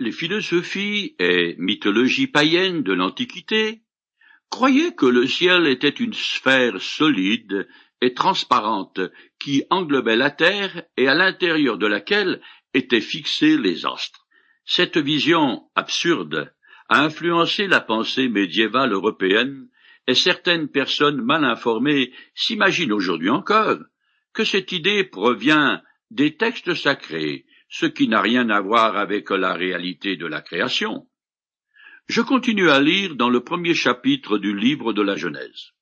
Les philosophies et mythologies païennes de l'Antiquité croyaient que le ciel était une sphère solide et transparente qui englobait la terre et à l'intérieur de laquelle étaient fixés les astres. Cette vision absurde a influencé la pensée médiévale européenne et certaines personnes mal informées s'imaginent aujourd'hui encore que cette idée provient des textes sacrés, ce qui n'a rien à voir avec la réalité de la création. Je continue à lire dans le premier chapitre du livre de la Genèse.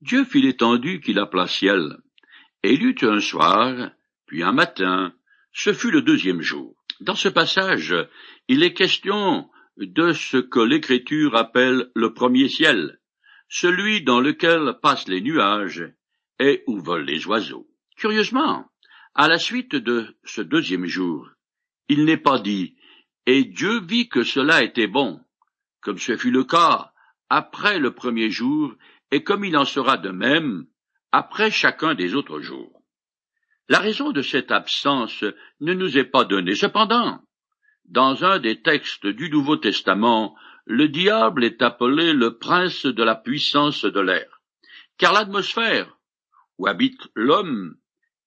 Dieu fit l'étendue qu'il appela ciel, et il eut un soir, puis un matin, ce fut le deuxième jour. Dans ce passage, il est question de ce que l'Écriture appelle le premier ciel, celui dans lequel passent les nuages et où volent les oiseaux. Curieusement, à la suite de ce deuxième jour, il n'est pas dit et Dieu vit que cela était bon, comme ce fut le cas après le premier jour, et comme il en sera de même après chacun des autres jours. La raison de cette absence ne nous est pas donnée. Cependant, dans un des textes du Nouveau Testament, le diable est appelé le prince de la puissance de l'air, car l'atmosphère où habite l'homme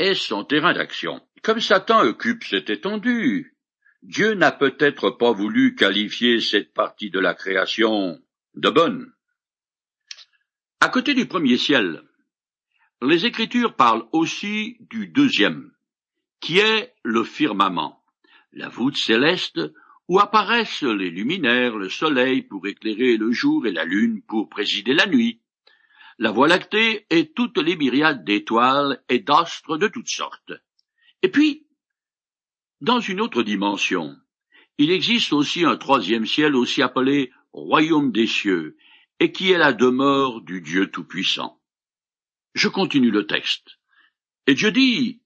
est son terrain d'action. Comme Satan occupe cette étendue, Dieu n'a peut-être pas voulu qualifier cette partie de la création de bonne. À côté du premier ciel, les Écritures parlent aussi du deuxième, qui est le firmament, la voûte céleste où apparaissent les luminaires, le soleil pour éclairer le jour et la lune pour présider la nuit, la Voie lactée et toutes les myriades d'étoiles et d'astres de toutes sortes. Et puis, dans une autre dimension, il existe aussi un troisième ciel aussi appelé royaume des cieux, et qui est la demeure du Dieu Tout-Puissant. Je continue le texte. Et Dieu dit,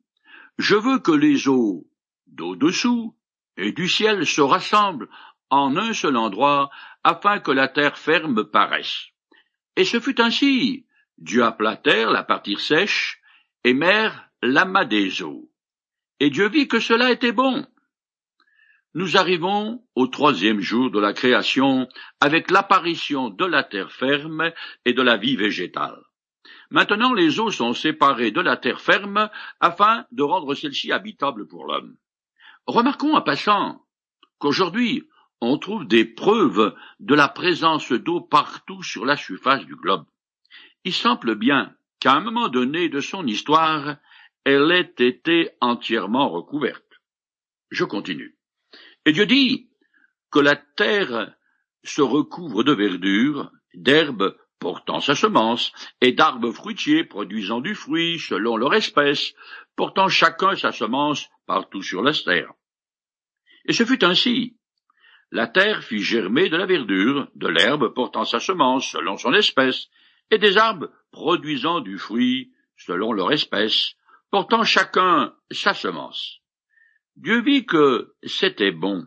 Je veux que les eaux d'au-dessous et du ciel se rassemblent en un seul endroit, afin que la terre ferme paraisse. Et ce fut ainsi. Dieu appela terre la partie sèche, et mer l'amas des eaux. Et Dieu vit que cela était bon. Nous arrivons au troisième jour de la création avec l'apparition de la terre ferme et de la vie végétale. Maintenant les eaux sont séparées de la terre ferme afin de rendre celle-ci habitable pour l'homme. Remarquons en passant qu'aujourd'hui on trouve des preuves de la présence d'eau partout sur la surface du globe. Il semble bien qu'à un moment donné de son histoire, elle ait été entièrement recouverte. Je continue. Et Dieu dit que la terre se recouvre de verdure, d'herbes portant sa semence, et d'arbres fruitiers produisant du fruit selon leur espèce, portant chacun sa semence partout sur la terre. Et ce fut ainsi. La terre fit germer de la verdure, de l'herbe portant sa semence selon son espèce, et des arbres produisant du fruit selon leur espèce, portant chacun sa semence. Dieu vit que c'était bon,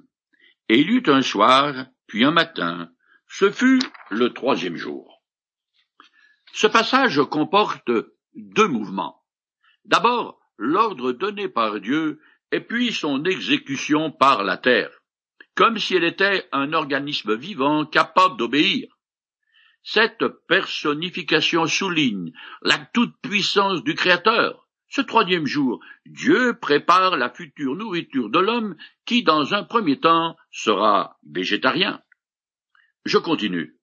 et il eut un soir, puis un matin, ce fut le troisième jour. Ce passage comporte deux mouvements. D'abord, l'ordre donné par Dieu, et puis son exécution par la terre comme si elle était un organisme vivant capable d'obéir. Cette personnification souligne la toute-puissance du Créateur. Ce troisième jour, Dieu prépare la future nourriture de l'homme qui, dans un premier temps, sera végétarien. Je continue.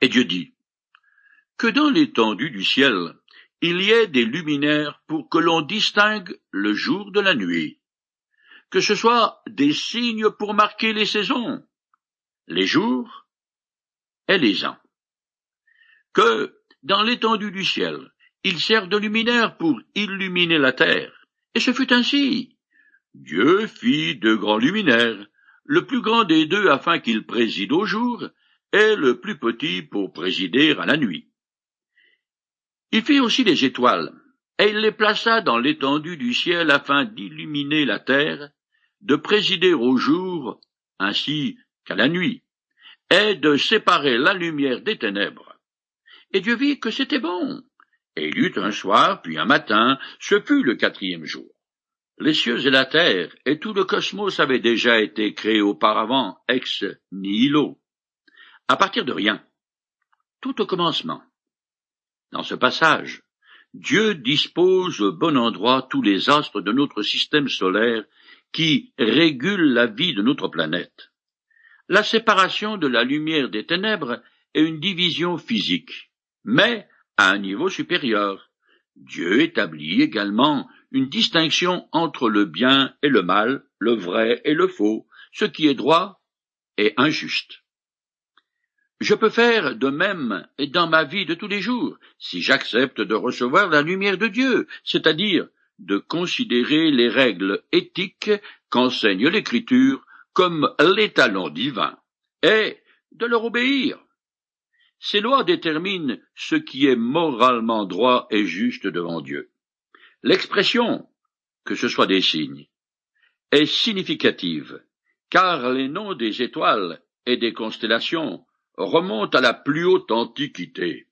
Et Dieu dit, que dans l'étendue du ciel, il y ait des luminaires pour que l'on distingue le jour de la nuit, que ce soit des signes pour marquer les saisons, les jours et les ans. Que, dans l'étendue du ciel, il sert de luminaire pour illuminer la terre. Et ce fut ainsi. Dieu fit deux grands luminaires, le plus grand des deux afin qu'il préside au jour, et le plus petit pour présider à la nuit. Il fit aussi des étoiles, et il les plaça dans l'étendue du ciel afin d'illuminer la terre, de présider au jour ainsi qu'à la nuit, et de séparer la lumière des ténèbres. Et Dieu vit que c'était bon. Et il eut un soir, puis un matin, ce fut le quatrième jour. Les cieux et la terre et tout le cosmos avaient déjà été créés auparavant ex nihilo, à partir de rien, tout au commencement. Dans ce passage, Dieu dispose au bon endroit tous les astres de notre système solaire qui régulent la vie de notre planète. La séparation de la lumière des ténèbres est une division physique, mais à un niveau supérieur. Dieu établit également une distinction entre le bien et le mal, le vrai et le faux, ce qui est droit et injuste. Je peux faire de même dans ma vie de tous les jours, si j'accepte de recevoir la lumière de Dieu, c'est-à-dire de considérer les règles éthiques qu'enseigne l'Écriture comme l'étalon divin, et de leur obéir. Ces lois déterminent ce qui est moralement droit et juste devant Dieu. L'expression, que ce soit des signes, est significative, car les noms des étoiles et des constellations remontent à la plus haute antiquité.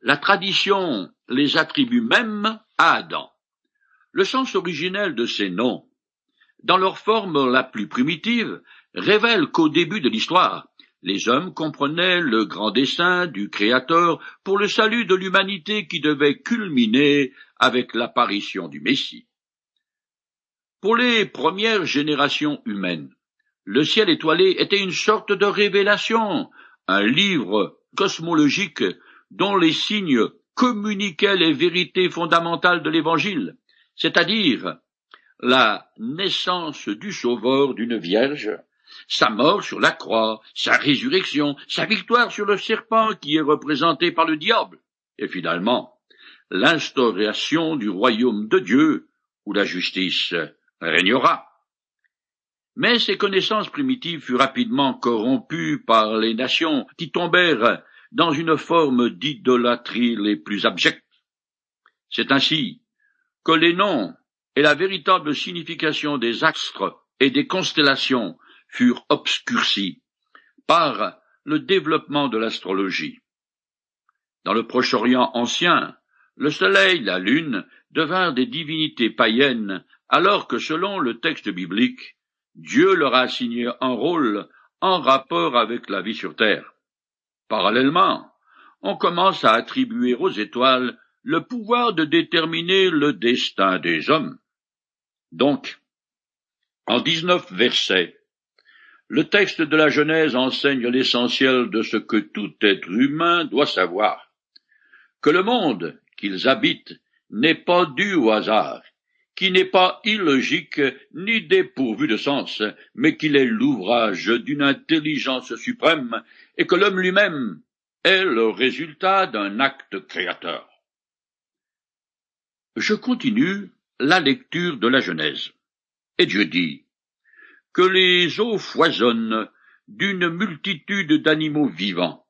La tradition les attribue même à Adam. Le sens originel de ces noms, dans leur forme la plus primitive, révèle qu'au début de l'histoire, les hommes comprenaient le grand dessein du Créateur pour le salut de l'humanité qui devait culminer avec l'apparition du Messie. Pour les premières générations humaines, le ciel étoilé était une sorte de révélation, un livre cosmologique dont les signes communiquaient les vérités fondamentales de l'Évangile, c'est-à-dire la naissance du Sauveur d'une Vierge, sa mort sur la croix, sa résurrection, sa victoire sur le serpent qui est représenté par le diable, et finalement l'instauration du royaume de Dieu où la justice régnera. Mais ces connaissances primitives furent rapidement corrompues par les nations qui tombèrent dans une forme d'idolâtrie les plus abjectes. C'est ainsi que les noms et la véritable signification des astres et des constellations furent obscurcis par le développement de l'astrologie. Dans le Proche-Orient ancien, le Soleil, la Lune devinrent des divinités païennes, alors que selon le texte biblique, Dieu leur a assigné un rôle en rapport avec la vie sur Terre. Parallèlement, on commence à attribuer aux étoiles le pouvoir de déterminer le destin des hommes. Donc, en dix-neuf versets, le texte de la Genèse enseigne l'essentiel de ce que tout être humain doit savoir. Que le monde qu'ils habitent n'est pas dû au hasard, qui n'est pas illogique ni dépourvu de sens, mais qu'il est l'ouvrage d'une intelligence suprême, et que l'homme lui-même est le résultat d'un acte créateur. Je continue la lecture de la Genèse. Et Dieu dit, que les eaux foisonnent d'une multitude d'animaux vivants,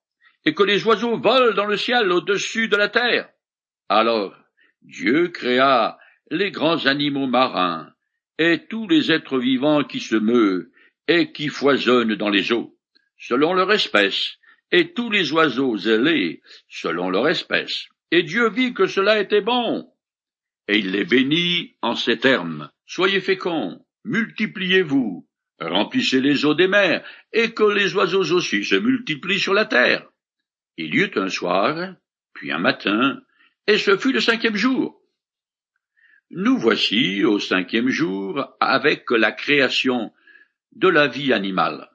et que les oiseaux volent dans le ciel au-dessus de la terre. Alors Dieu créa les grands animaux marins, et tous les êtres vivants qui se meuvent, et qui foisonnent dans les eaux, selon leur espèce, et tous les oiseaux ailés, selon leur espèce. Et Dieu vit que cela était bon. Et il les bénit en ces termes. Soyez féconds, multipliez-vous, remplissez les eaux des mers, et que les oiseaux aussi se multiplient sur la terre. Il y eut un soir, puis un matin, et ce fut le cinquième jour. Nous voici au cinquième jour avec la création de la vie animale.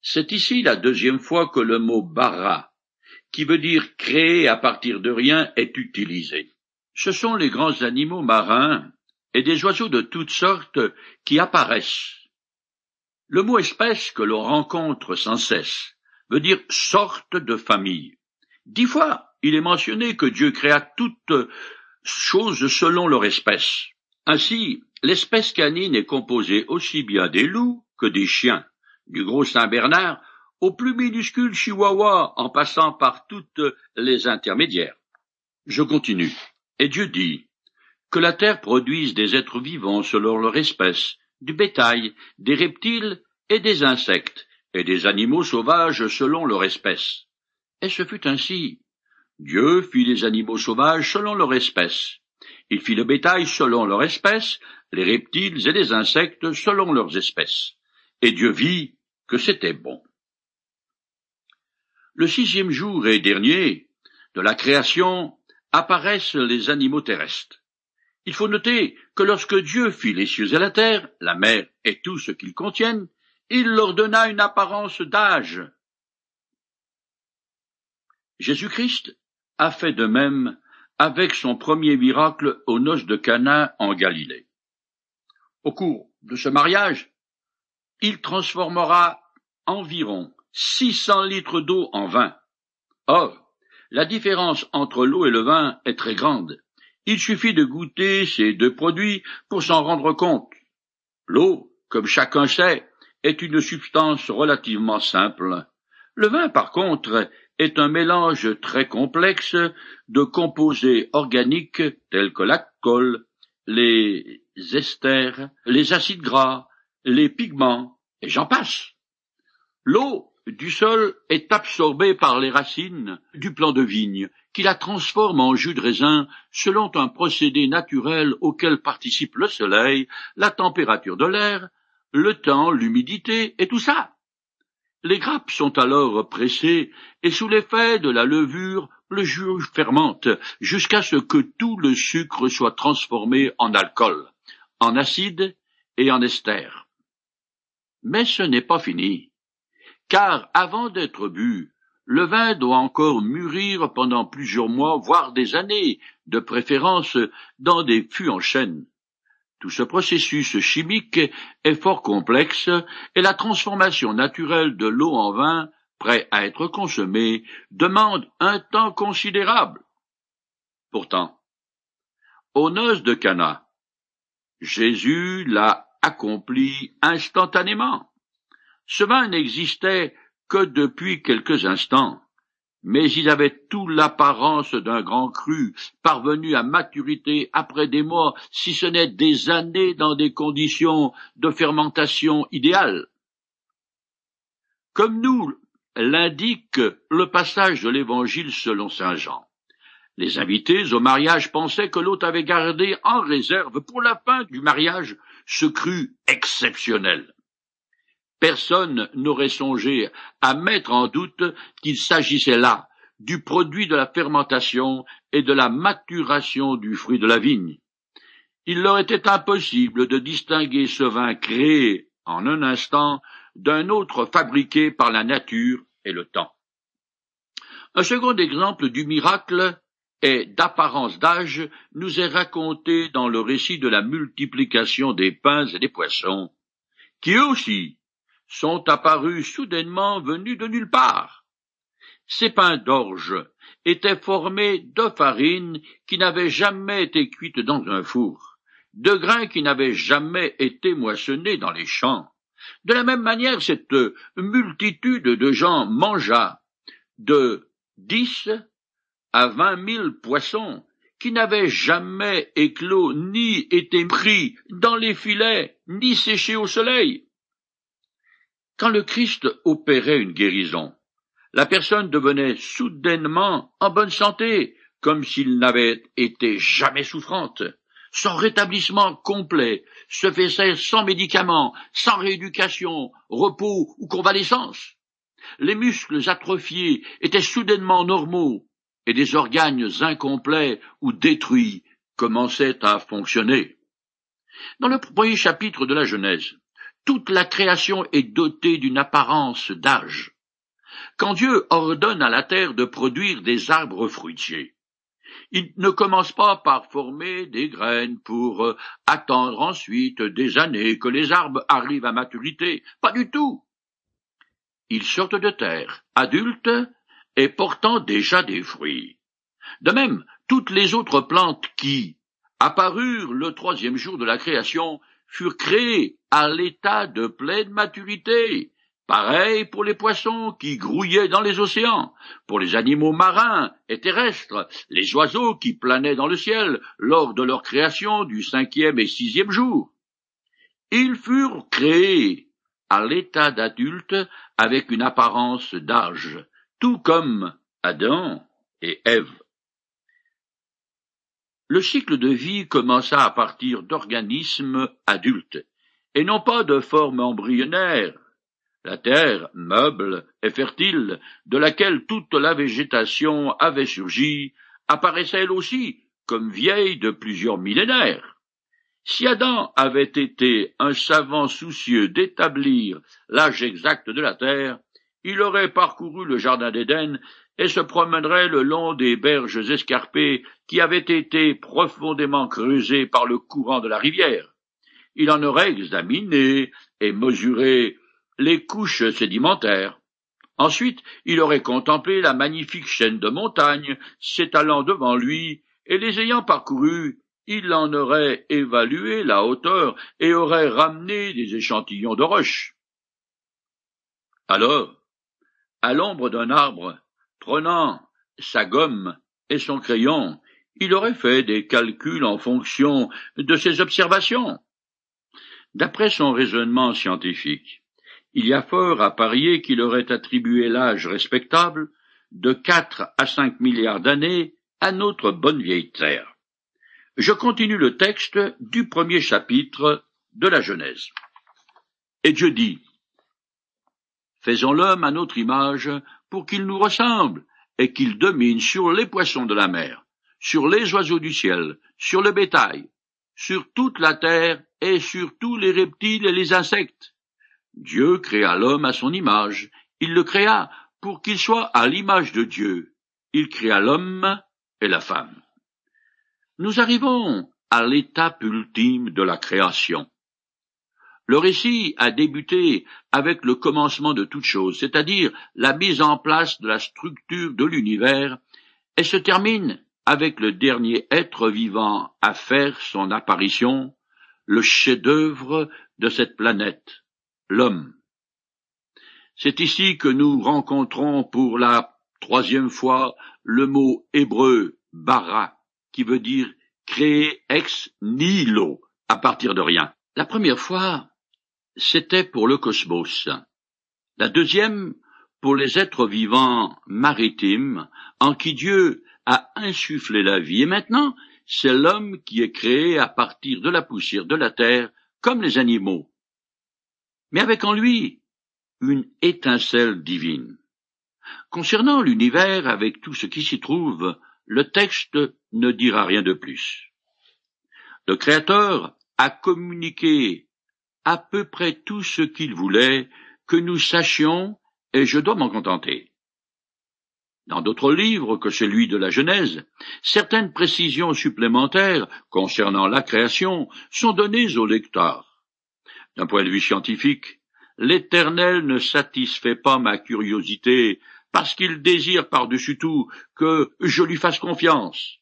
C'est ici la deuxième fois que le mot bara, qui veut dire créer à partir de rien, est utilisé. Ce sont les grands animaux marins et des oiseaux de toutes sortes qui apparaissent le mot espèce que l'on rencontre sans cesse veut dire sorte de famille. Dix fois, il est mentionné que Dieu créa toutes choses selon leur espèce. Ainsi, l'espèce canine est composée aussi bien des loups que des chiens, du gros Saint-Bernard au plus minuscule chihuahua en passant par toutes les intermédiaires. Je continue. Et Dieu dit que la terre produise des êtres vivants selon leur espèce, du bétail, des reptiles et des insectes, et des animaux sauvages selon leur espèce. Et ce fut ainsi. Dieu fit les animaux sauvages selon leur espèce. Il fit le bétail selon leur espèce, les reptiles et les insectes selon leurs espèces. Et Dieu vit que c'était bon. Le sixième jour et dernier de la création apparaissent les animaux terrestres. Il faut noter que lorsque Dieu fit les cieux et la terre, la mer et tout ce qu'ils contiennent, il leur donna une apparence d'âge. Jésus-Christ a fait de même avec son premier miracle aux noces de Cana en Galilée. Au cours de ce mariage, il transformera environ 600 litres d'eau en vin. Or, la différence entre l'eau et le vin est très grande. Il suffit de goûter ces deux produits pour s'en rendre compte. L'eau, comme chacun sait, est une substance relativement simple. Le vin, par contre, est un mélange très complexe de composés organiques tels que l'alcool, les esters, les acides gras, les pigments, et j'en passe. L'eau du sol est absorbée par les racines du plant de vigne, qui la transforme en jus de raisin selon un procédé naturel auquel participent le soleil, la température de l'air, le temps, l'humidité et tout ça. Les grappes sont alors pressées et sous l'effet de la levure, le jus fermente jusqu'à ce que tout le sucre soit transformé en alcool, en acide et en ester. Mais ce n'est pas fini, car avant d'être bu, le vin doit encore mûrir pendant plusieurs mois, voire des années, de préférence dans des fûts en chêne. Tout ce processus chimique est fort complexe et la transformation naturelle de l'eau en vin, prêt à être consommé, demande un temps considérable. Pourtant, aux noces de Cana, Jésus l'a accompli instantanément. Ce vin n'existait que depuis quelques instants, mais il avait tout l'apparence d'un grand cru, parvenu à maturité après des mois, si ce n'est des années dans des conditions de fermentation idéales. Comme nous l'indique le passage de l'Évangile selon saint Jean. Les invités au mariage pensaient que l'hôte avait gardé en réserve pour la fin du mariage ce cru exceptionnel. Personne n'aurait songé à mettre en doute qu'il s'agissait là du produit de la fermentation et de la maturation du fruit de la vigne. Il leur était impossible de distinguer ce vin créé en un instant d'un autre fabriqué par la nature et le temps. Un second exemple du miracle et d'apparence d'âge nous est raconté dans le récit de la multiplication des pains et des poissons, qui aussi sont apparus soudainement venus de nulle part. Ces pains d'orge étaient formés de farine qui n'avait jamais été cuite dans un four, de grains qui n'avaient jamais été moissonnés dans les champs. De la même manière, cette multitude de gens mangea de dix à vingt mille poissons qui n'avaient jamais éclos ni été pris dans les filets, ni séchés au soleil. Quand le Christ opérait une guérison, la personne devenait soudainement en bonne santé, comme s'il n'avait été jamais souffrante. Son rétablissement complet se faisait sans médicaments, sans rééducation, repos ou convalescence. Les muscles atrophiés étaient soudainement normaux, et des organes incomplets ou détruits commençaient à fonctionner. Dans le premier chapitre de la Genèse, toute la création est dotée d'une apparence d'âge. Quand Dieu ordonne à la terre de produire des arbres fruitiers, il ne commence pas par former des graines pour euh, attendre ensuite des années que les arbres arrivent à maturité. Pas du tout. Ils sortent de terre, adultes et portant déjà des fruits. De même, toutes les autres plantes qui apparurent le troisième jour de la création furent créés à l'état de pleine maturité. Pareil pour les poissons qui grouillaient dans les océans, pour les animaux marins et terrestres, les oiseaux qui planaient dans le ciel lors de leur création du cinquième et sixième jour. Ils furent créés à l'état d'adulte avec une apparence d'âge, tout comme Adam et Ève. Le cycle de vie commença à partir d'organismes adultes, et non pas de formes embryonnaires. La terre, meuble et fertile, de laquelle toute la végétation avait surgi, apparaissait elle aussi comme vieille de plusieurs millénaires. Si Adam avait été un savant soucieux d'établir l'âge exact de la terre, il aurait parcouru le jardin d'Éden et se promènerait le long des berges escarpées qui avaient été profondément creusées par le courant de la rivière. Il en aurait examiné et mesuré les couches sédimentaires. Ensuite, il aurait contemplé la magnifique chaîne de montagnes s'étalant devant lui, et les ayant parcourues, il en aurait évalué la hauteur et aurait ramené des échantillons de roches. Alors, à l'ombre d'un arbre, prenant sa gomme et son crayon, il aurait fait des calculs en fonction de ses observations. D'après son raisonnement scientifique, il y a fort à parier qu'il aurait attribué l'âge respectable de quatre à cinq milliards d'années à notre bonne vieille Terre. Je continue le texte du premier chapitre de la Genèse. Et Dieu dit, Faisons l'homme à notre image pour qu'il nous ressemble et qu'il domine sur les poissons de la mer, sur les oiseaux du ciel, sur le bétail, sur toute la terre et sur tous les reptiles et les insectes. Dieu créa l'homme à son image, il le créa pour qu'il soit à l'image de Dieu. Il créa l'homme et la femme. Nous arrivons à l'étape ultime de la création. Le récit a débuté avec le commencement de toute chose, c'est-à-dire la mise en place de la structure de l'univers, et se termine avec le dernier être vivant à faire son apparition, le chef-d'œuvre de cette planète, l'homme. C'est ici que nous rencontrons pour la troisième fois le mot hébreu bara, qui veut dire créer ex nihilo, à partir de rien. La première fois, c'était pour le cosmos. La deuxième, pour les êtres vivants maritimes, en qui Dieu a insufflé la vie. Et maintenant, c'est l'homme qui est créé à partir de la poussière de la terre, comme les animaux. Mais avec en lui une étincelle divine. Concernant l'univers avec tout ce qui s'y trouve, le texte ne dira rien de plus. Le Créateur a communiqué à peu près tout ce qu'il voulait que nous sachions, et je dois m'en contenter. Dans d'autres livres que celui de la Genèse, certaines précisions supplémentaires concernant la création sont données au lecteur. D'un point de vue scientifique, l'Éternel ne satisfait pas ma curiosité parce qu'il désire par-dessus tout que je lui fasse confiance.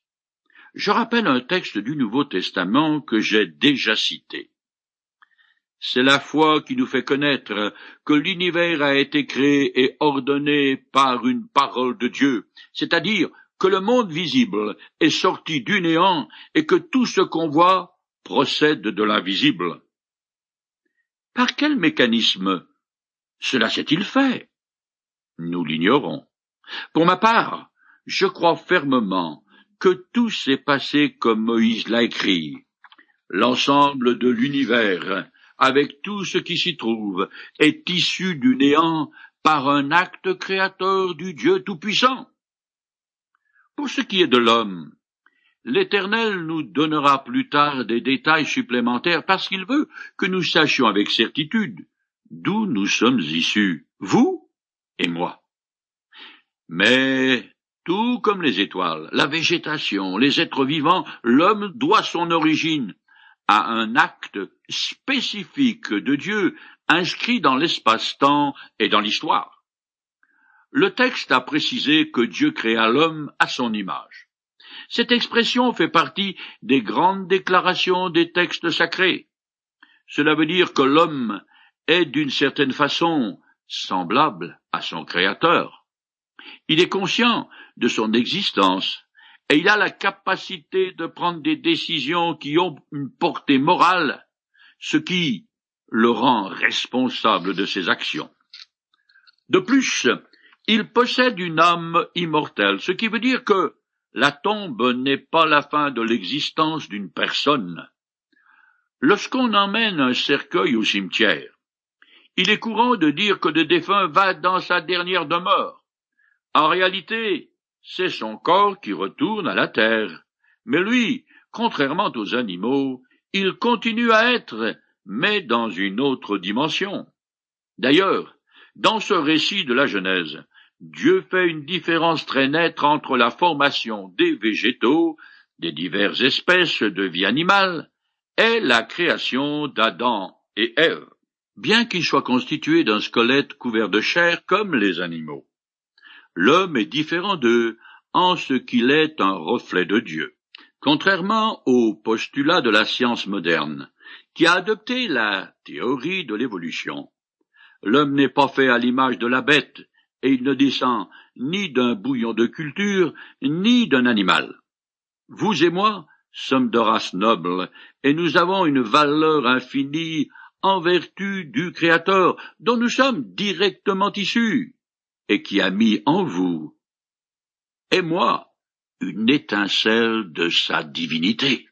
Je rappelle un texte du Nouveau Testament que j'ai déjà cité. C'est la foi qui nous fait connaître que l'univers a été créé et ordonné par une parole de Dieu, c'est-à-dire que le monde visible est sorti du néant et que tout ce qu'on voit procède de l'invisible. Par quel mécanisme cela s'est-il fait? Nous l'ignorons. Pour ma part, je crois fermement que tout s'est passé comme Moïse l'a écrit. L'ensemble de l'univers, avec tout ce qui s'y trouve, est issu du néant par un acte créateur du Dieu Tout-Puissant. Pour ce qui est de l'homme, l'Éternel nous donnera plus tard des détails supplémentaires parce qu'il veut que nous sachions avec certitude d'où nous sommes issus, vous et moi. Mais, tout comme les étoiles, la végétation, les êtres vivants, l'homme doit son origine à un acte spécifique de Dieu inscrit dans l'espace-temps et dans l'histoire. Le texte a précisé que Dieu créa l'homme à son image. Cette expression fait partie des grandes déclarations des textes sacrés. Cela veut dire que l'homme est d'une certaine façon semblable à son Créateur. Il est conscient de son existence et il a la capacité de prendre des décisions qui ont une portée morale, ce qui le rend responsable de ses actions. De plus, il possède une âme immortelle, ce qui veut dire que la tombe n'est pas la fin de l'existence d'une personne. Lorsqu'on emmène un cercueil au cimetière, il est courant de dire que le défunt va dans sa dernière demeure. En réalité, c'est son corps qui retourne à la terre. Mais lui, contrairement aux animaux, il continue à être, mais dans une autre dimension. D'ailleurs, dans ce récit de la Genèse, Dieu fait une différence très nette entre la formation des végétaux, des diverses espèces de vie animale, et la création d'Adam et Ève, bien qu'il soit constitué d'un squelette couvert de chair comme les animaux. L'homme est différent d'eux en ce qu'il est un reflet de Dieu. Contrairement au postulat de la science moderne, qui a adopté la théorie de l'évolution, l'homme n'est pas fait à l'image de la bête, et il ne descend ni d'un bouillon de culture, ni d'un animal. Vous et moi sommes de race noble, et nous avons une valeur infinie en vertu du Créateur dont nous sommes directement issus, et qui a mis en vous et moi une étincelle de sa divinité.